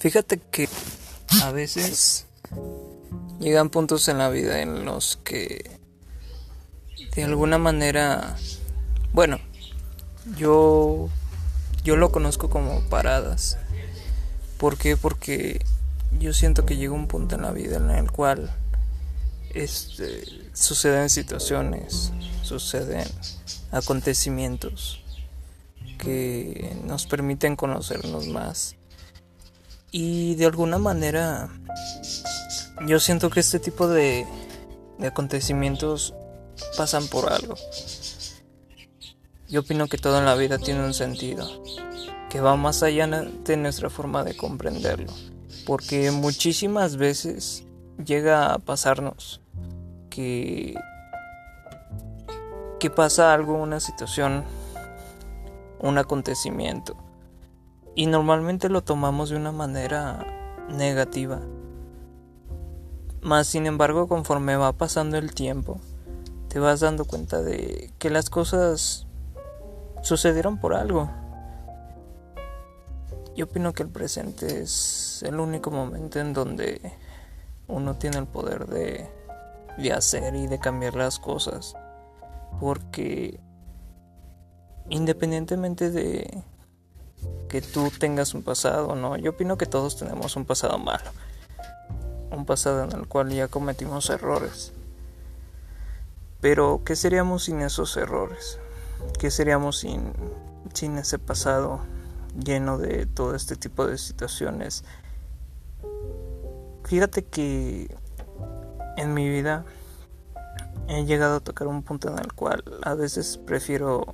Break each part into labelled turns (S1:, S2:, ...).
S1: Fíjate que a veces llegan puntos en la vida en los que de alguna manera, bueno, yo yo lo conozco como paradas. ¿Por qué? Porque yo siento que llega un punto en la vida en el cual este, suceden situaciones, suceden acontecimientos que nos permiten conocernos más y de alguna manera yo siento que este tipo de, acontecimientos pasan por algo. Yo opino que todo en la vida tiene un sentido, que va más allá de nuestra forma de comprenderlo, porque muchísimas veces llega a pasarnos que que pasa algo, una situación, un acontecimiento y normalmente lo tomamos de una manera negativa. Más sin embargo, conforme va pasando el tiempo, te vas dando cuenta de que las cosas sucedieron por algo. Yo opino que el presente es el único momento en donde uno tiene el poder de, de hacer y de cambiar las cosas. Porque independientemente de que tú tengas un pasado, ¿no? Yo opino que todos tenemos un pasado malo. Un pasado en el cual ya cometimos errores. Pero, ¿qué seríamos sin esos errores? ¿Qué seríamos sin, sin ese pasado lleno de todo este tipo de situaciones? Fíjate que en mi vida he llegado a tocar un punto en el cual a veces prefiero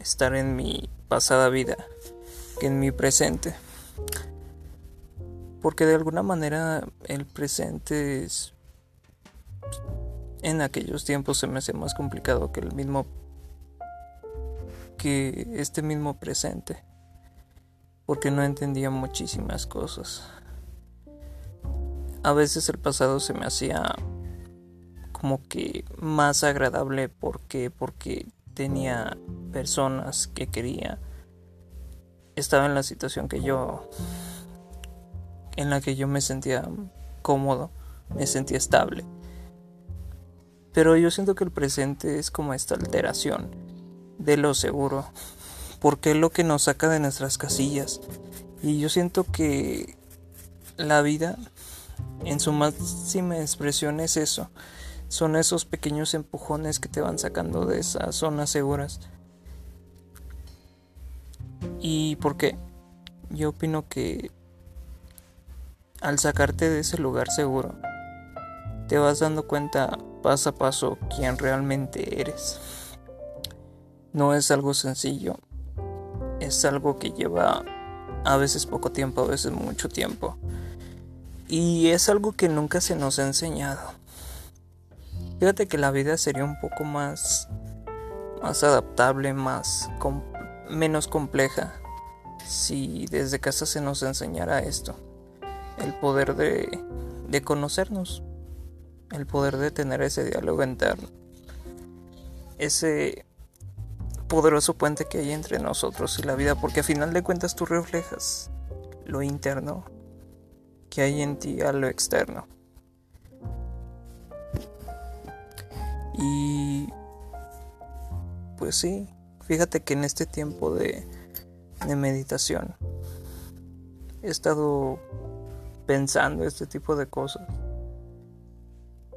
S1: estar en mi pasada vida que en mi presente. Porque de alguna manera el presente es... En aquellos tiempos se me hace más complicado que el mismo... que este mismo presente. Porque no entendía muchísimas cosas. A veces el pasado se me hacía como que más agradable porque porque tenía personas que quería estaba en la situación que yo en la que yo me sentía cómodo, me sentía estable. Pero yo siento que el presente es como esta alteración de lo seguro, porque es lo que nos saca de nuestras casillas. Y yo siento que la vida en su máxima expresión es eso. Son esos pequeños empujones que te van sacando de esas zonas seguras. ¿Y por qué? Yo opino que al sacarte de ese lugar seguro, te vas dando cuenta paso a paso quién realmente eres. No es algo sencillo, es algo que lleva a veces poco tiempo, a veces mucho tiempo. Y es algo que nunca se nos ha enseñado. Fíjate que la vida sería un poco más, más adaptable, más menos compleja si desde casa se nos enseñara esto, el poder de, de conocernos, el poder de tener ese diálogo interno, ese poderoso puente que hay entre nosotros y la vida, porque a final de cuentas tú reflejas lo interno que hay en ti a lo externo. Y pues sí, Fíjate que en este tiempo de, de meditación he estado pensando este tipo de cosas.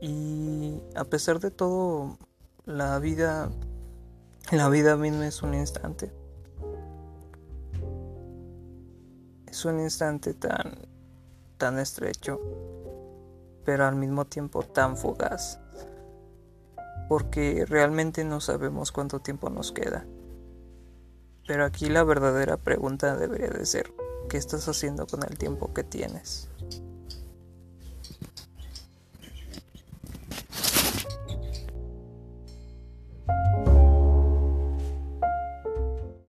S1: Y a pesar de todo, la vida, la vida misma es un instante. Es un instante tan, tan estrecho, pero al mismo tiempo tan fugaz. Porque realmente no sabemos cuánto tiempo nos queda. Pero aquí la verdadera pregunta debería de ser, ¿qué estás haciendo con el tiempo que tienes?